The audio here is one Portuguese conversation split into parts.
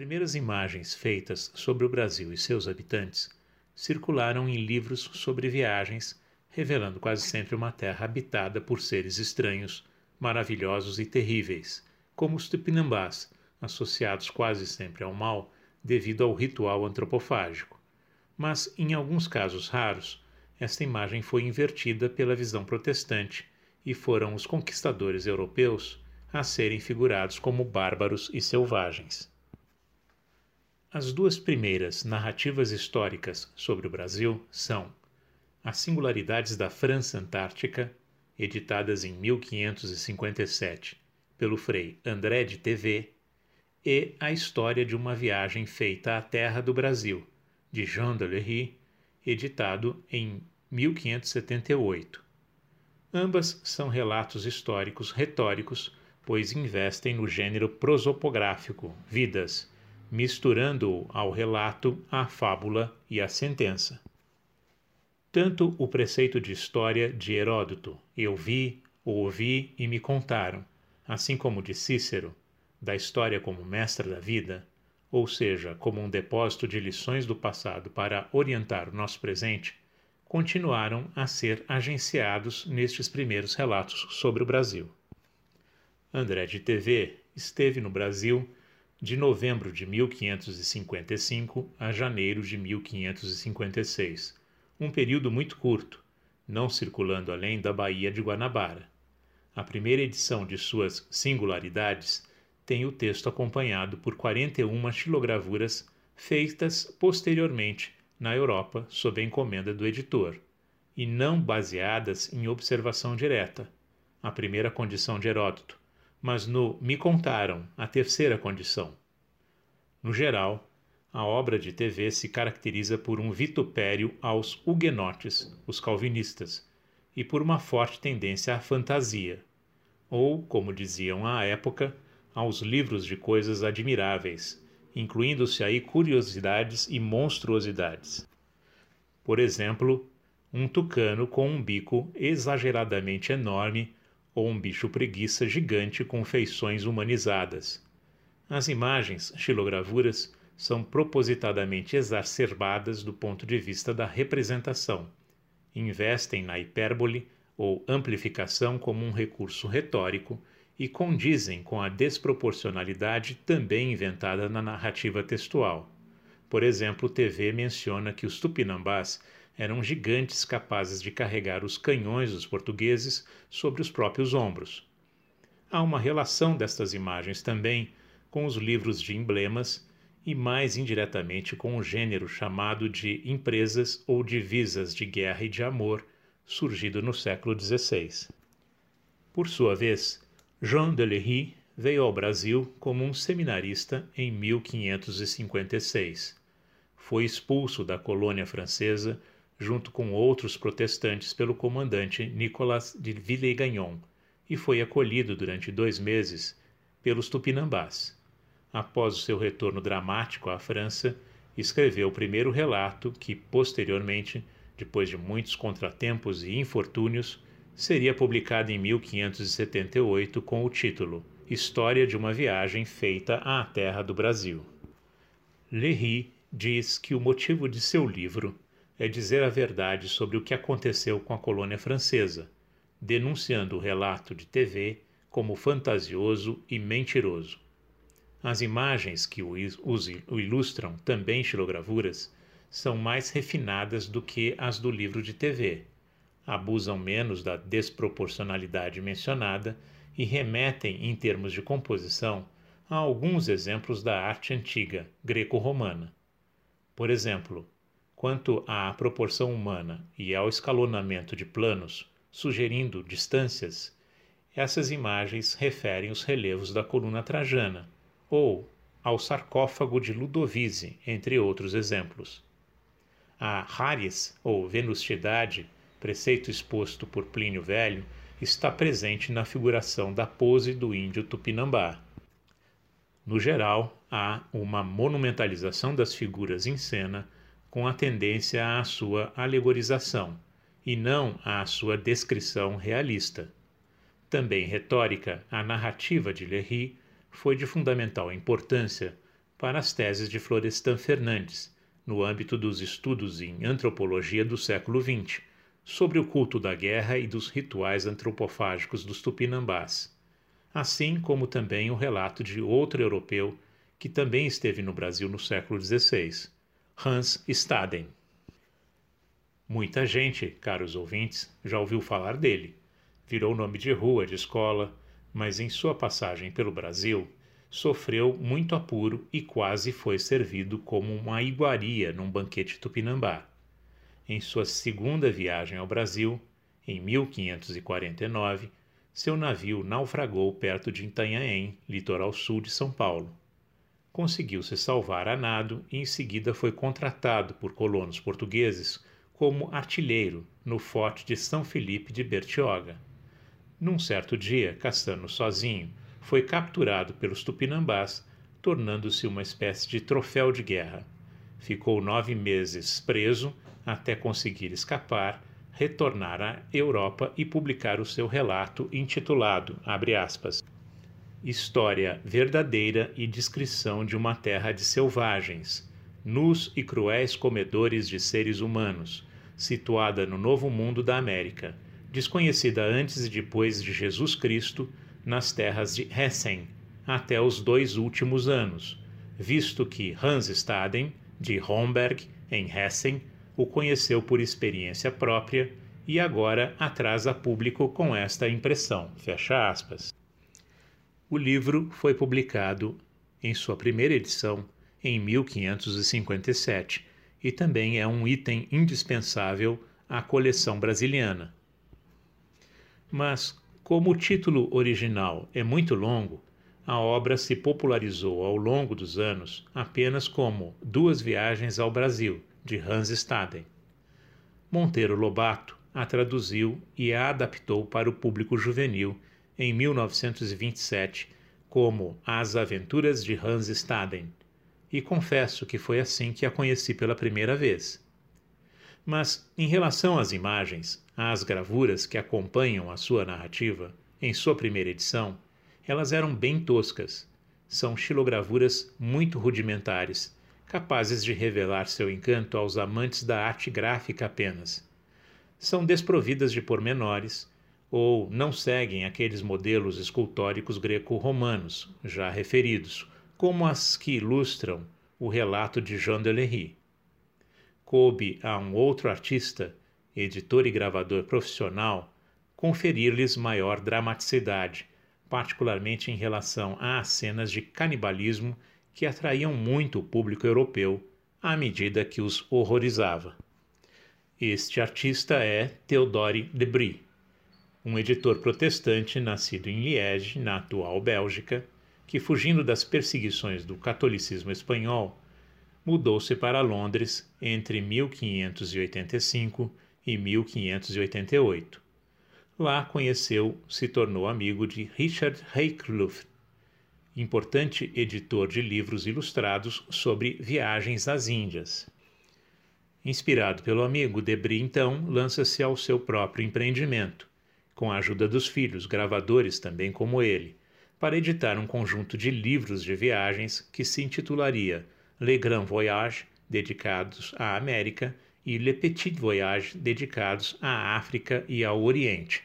primeiras imagens feitas sobre o Brasil e seus habitantes circularam em livros sobre viagens, revelando quase sempre uma terra habitada por seres estranhos, maravilhosos e terríveis, como os tupinambás, associados quase sempre ao mal devido ao ritual antropofágico. Mas, em alguns casos raros, esta imagem foi invertida pela visão protestante e foram os conquistadores europeus a serem figurados como bárbaros e selvagens. As duas primeiras narrativas históricas sobre o Brasil são As Singularidades da França Antártica, editadas em 1557 pelo frei André de TV, e A História de uma Viagem Feita à Terra do Brasil, de Jean de Lery, editado em 1578. Ambas são relatos históricos retóricos, pois investem no gênero prosopográfico, vidas, misturando-o ao relato, a fábula e a sentença. Tanto o preceito de história de Heródoto, eu vi, ouvi e me contaram, assim como de Cícero, da história como mestra da vida, ou seja, como um depósito de lições do passado para orientar o nosso presente, continuaram a ser agenciados nestes primeiros relatos sobre o Brasil. André de TV esteve no Brasil de novembro de 1555 a janeiro de 1556, um período muito curto, não circulando além da Baía de Guanabara. A primeira edição de suas Singularidades tem o texto acompanhado por 41 xilogravuras feitas posteriormente na Europa sob a encomenda do editor, e não baseadas em observação direta, a primeira condição de Heródoto, mas no me contaram, a terceira condição. No geral, a obra de TV se caracteriza por um vitupério aos huguenotes, os calvinistas, e por uma forte tendência à fantasia, ou, como diziam à época, aos livros de coisas admiráveis, incluindo-se aí curiosidades e monstruosidades. Por exemplo, um tucano com um bico exageradamente enorme ou um bicho preguiça gigante com feições humanizadas. As imagens, xilogravuras, são propositadamente exacerbadas do ponto de vista da representação. Investem na hipérbole ou amplificação como um recurso retórico e condizem com a desproporcionalidade também inventada na narrativa textual. Por exemplo, TV menciona que os tupinambás eram gigantes capazes de carregar os canhões dos portugueses sobre os próprios ombros. Há uma relação destas imagens também com os livros de emblemas e mais indiretamente com o gênero chamado de empresas ou divisas de guerra e de amor, surgido no século XVI. Por sua vez, Jean de Lery veio ao Brasil como um seminarista em 1556. Foi expulso da colônia francesa junto com outros protestantes pelo comandante Nicolas de Villegagnon e foi acolhido durante dois meses pelos tupinambás. Após o seu retorno dramático à França, escreveu o primeiro relato que, posteriormente, depois de muitos contratempos e infortúnios, seria publicada em 1578 com o título História de uma viagem feita à terra do Brasil. Lery diz que o motivo de seu livro é dizer a verdade sobre o que aconteceu com a colônia francesa, denunciando o relato de TV como fantasioso e mentiroso. As imagens que o ilustram, também xilogravuras, são mais refinadas do que as do livro de TV, abusam menos da desproporcionalidade mencionada e remetem, em termos de composição, a alguns exemplos da arte antiga greco-romana. Por exemplo, quanto à proporção humana e ao escalonamento de planos, sugerindo distâncias, essas imagens referem os relevos da coluna trajana ou ao sarcófago de Ludovise, entre outros exemplos. A Haris, ou Venustiedade, preceito exposto por Plínio Velho, está presente na figuração da pose do índio tupinambá. No geral, há uma monumentalização das figuras em cena com a tendência à sua alegorização e não à sua descrição realista. Também retórica, a narrativa de Lery foi de fundamental importância para as teses de Florestan Fernandes, no âmbito dos estudos em antropologia do século XX, sobre o culto da guerra e dos rituais antropofágicos dos tupinambás, assim como também o relato de outro europeu que também esteve no Brasil no século XVI, Hans Staden. Muita gente, caros ouvintes, já ouviu falar dele. Virou nome de rua, de escola, mas em sua passagem pelo Brasil, sofreu muito apuro e quase foi servido como uma iguaria num banquete tupinambá. Em sua segunda viagem ao Brasil, em 1549, seu navio naufragou perto de Itanhaém, litoral sul de São Paulo. Conseguiu se salvar a nado e em seguida foi contratado por colonos portugueses como artilheiro no forte de São Felipe de Bertioga. Num certo dia, Castano sozinho, foi capturado pelos tupinambás, tornando-se uma espécie de troféu de guerra. Ficou nove meses preso até conseguir escapar, retornar à Europa e publicar o seu relato intitulado, aspas, História verdadeira e descrição de uma terra de selvagens, nus e cruéis comedores de seres humanos, situada no Novo Mundo da América, desconhecida antes e depois de Jesus Cristo, nas terras de Hessen até os dois últimos anos, visto que Hans Staden, de Homberg, em Hessen, o conheceu por experiência própria e agora atrasa público com esta impressão. Fecha aspas. O livro foi publicado em sua primeira edição em 1557 e também é um item indispensável à coleção brasiliana. Mas como o título original é muito longo, a obra se popularizou ao longo dos anos apenas como Duas Viagens ao Brasil, de Hans Staden. Monteiro Lobato a traduziu e a adaptou para o público juvenil em 1927 como As Aventuras de Hans Staden, e confesso que foi assim que a conheci pela primeira vez. Mas, em relação às imagens, às gravuras que acompanham a sua narrativa, em sua primeira edição, elas eram bem toscas. São xilogravuras muito rudimentares, capazes de revelar seu encanto aos amantes da arte gráfica apenas. São desprovidas de pormenores, ou não seguem aqueles modelos escultóricos greco-romanos, já referidos, como as que ilustram o relato de Jean de Lery coube a um outro artista, editor e gravador profissional, conferir-lhes maior dramaticidade, particularmente em relação às cenas de canibalismo que atraíam muito o público europeu à medida que os horrorizava. Este artista é Theodore Debris, um editor protestante nascido em Liege, na atual Bélgica, que, fugindo das perseguições do catolicismo espanhol, mudou-se para Londres entre 1585 e 1588. Lá conheceu, se tornou amigo de Richard Haycliffe, importante editor de livros ilustrados sobre viagens às Índias. Inspirado pelo amigo, Debris então lança-se ao seu próprio empreendimento, com a ajuda dos filhos, gravadores também como ele, para editar um conjunto de livros de viagens que se intitularia Le Grand Voyage, dedicados à América, e Le Petit Voyage, dedicados à África e ao Oriente.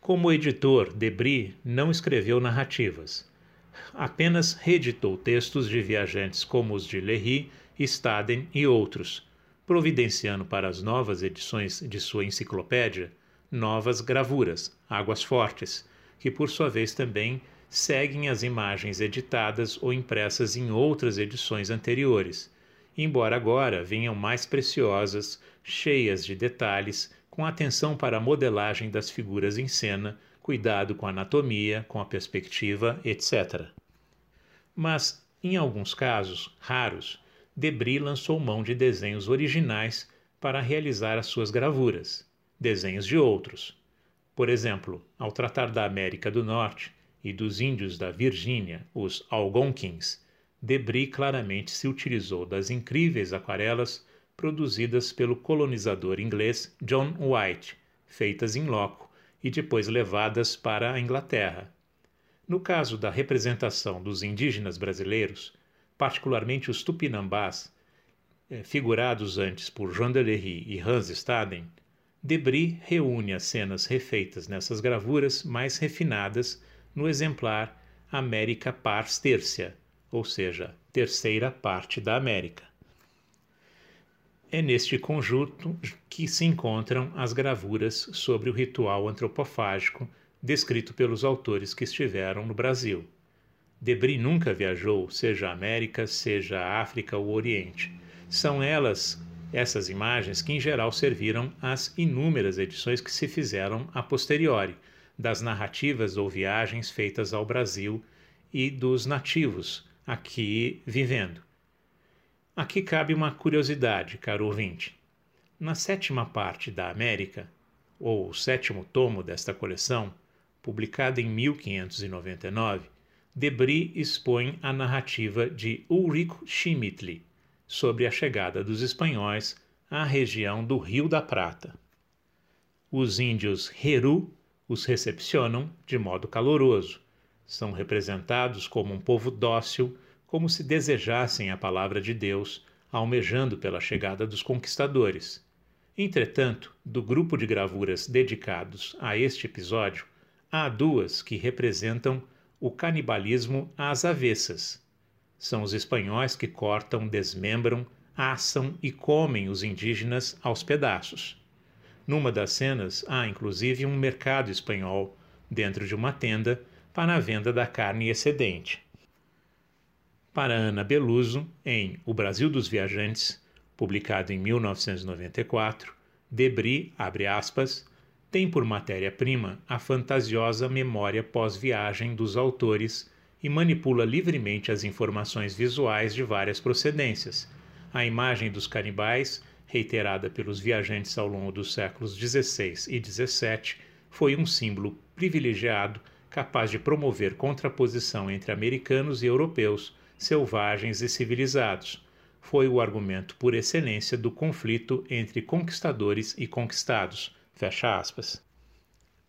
Como editor, Debris não escreveu narrativas. Apenas reeditou textos de viajantes como os de Lery, Staden e outros, providenciando para as novas edições de sua enciclopédia novas gravuras, águas fortes, que por sua vez também seguem as imagens editadas ou impressas em outras edições anteriores, embora agora venham mais preciosas, cheias de detalhes, com atenção para a modelagem das figuras em cena, cuidado com a anatomia, com a perspectiva, etc. Mas, em alguns casos, raros, Debris lançou mão de desenhos originais para realizar as suas gravuras, desenhos de outros. Por exemplo, ao tratar da América do Norte, e dos índios da Virgínia, os Algonquins, Debris claramente se utilizou das incríveis aquarelas produzidas pelo colonizador inglês John White, feitas em loco e depois levadas para a Inglaterra. No caso da representação dos indígenas brasileiros, particularmente os tupinambás, eh, figurados antes por Jean Delery e Hans Staden, Debris reúne as cenas refeitas nessas gravuras mais refinadas no exemplar América Pars Tercia, ou seja, terceira parte da América. É neste conjunto que se encontram as gravuras sobre o ritual antropofágico descrito pelos autores que estiveram no Brasil. Debris nunca viajou, seja a América, seja a África ou Oriente. São elas, essas imagens, que em geral serviram às inúmeras edições que se fizeram a posteriori, das narrativas ou viagens feitas ao Brasil e dos nativos aqui vivendo. Aqui cabe uma curiosidade, caro ouvinte. Na sétima parte da América, ou o sétimo tomo desta coleção, publicada em 1599, Debris expõe a narrativa de Ulrico Schmittli sobre a chegada dos espanhóis à região do Rio da Prata. Os índios Heru os recepcionam de modo caloroso. São representados como um povo dócil, como se desejassem a palavra de Deus, almejando pela chegada dos conquistadores. Entretanto, do grupo de gravuras dedicados a este episódio, há duas que representam o canibalismo às avessas. São os espanhóis que cortam, desmembram, assam e comem os indígenas aos pedaços. Numa das cenas há inclusive um mercado espanhol dentro de uma tenda para a venda da carne excedente. Para Ana Beluso, em O Brasil dos Viajantes, publicado em 1994, Debris, abre aspas, tem por matéria-prima a fantasiosa memória pós-viagem dos autores e manipula livremente as informações visuais de várias procedências. A imagem dos canibais, reiterada pelos viajantes ao longo dos séculos XVI e XVII, foi um símbolo privilegiado capaz de promover contraposição entre americanos e europeus, selvagens e civilizados. Foi o argumento por excelência do conflito entre conquistadores e conquistados Fecha aspas.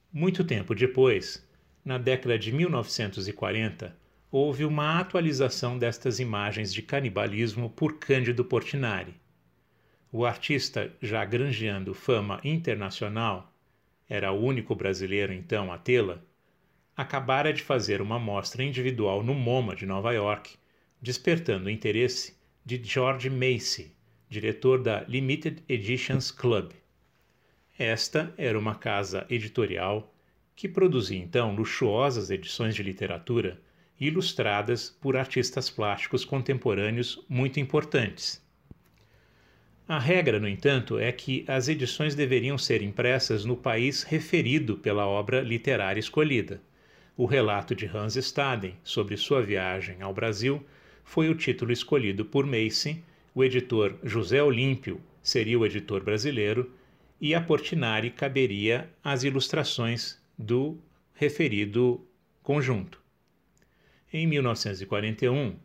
Muito tempo depois, na década de 1940, houve uma atualização destas imagens de canibalismo por Cândido Portinari. O artista, já granjeando fama internacional, era o único brasileiro então a tê-la, acabara de fazer uma mostra individual no MoMA de Nova York, despertando o interesse de George Macy, diretor da Limited Editions Club. Esta era uma casa editorial que produzia então luxuosas edições de literatura ilustradas por artistas plásticos contemporâneos muito importantes. A regra, no entanto, é que as edições deveriam ser impressas no país referido pela obra literária escolhida. O relato de Hans Staden sobre sua viagem ao Brasil foi o título escolhido por Macy, o editor José Olímpio seria o editor brasileiro e a Portinari caberia as ilustrações do referido conjunto. Em 1941,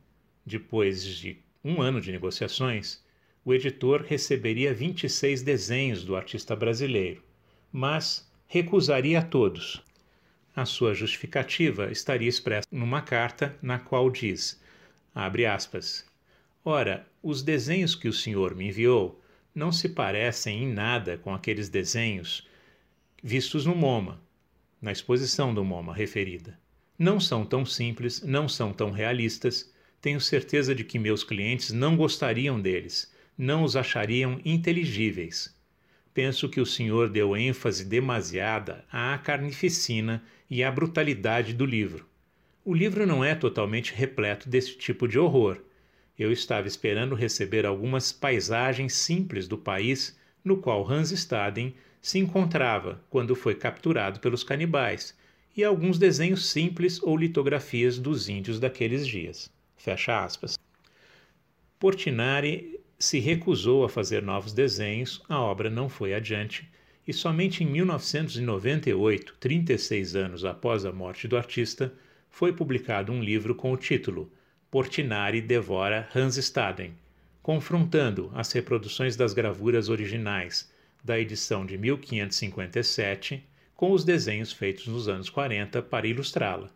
depois de um ano de negociações, o editor receberia 26 desenhos do artista brasileiro, mas recusaria a todos. A sua justificativa estaria expressa numa carta na qual diz: aspas. Ora, os desenhos que o senhor me enviou não se parecem em nada com aqueles desenhos vistos no MoMA, na exposição do MoMA referida. Não são tão simples, não são tão realistas. Tenho certeza de que meus clientes não gostariam deles, não os achariam inteligíveis. Penso que o senhor deu ênfase demasiada à carnificina e à brutalidade do livro. O livro não é totalmente repleto desse tipo de horror, eu estava esperando receber algumas paisagens simples do país no qual Hans Staden se encontrava quando foi capturado pelos canibais, e alguns desenhos simples ou litografias dos índios daqueles dias. Fecha aspas. Portinari se recusou a fazer novos desenhos, a obra não foi adiante, e somente em 1998, 36 anos após a morte do artista, foi publicado um livro com o título Portinari devora Hans Staden, confrontando as reproduções das gravuras originais da edição de 1557 com os desenhos feitos nos anos 40 para ilustrá-la.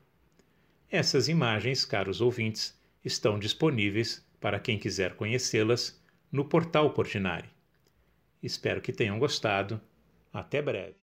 Essas imagens, caros ouvintes, estão disponíveis para quem quiser conhecê-las no portal Portinari. Espero que tenham gostado. Até breve.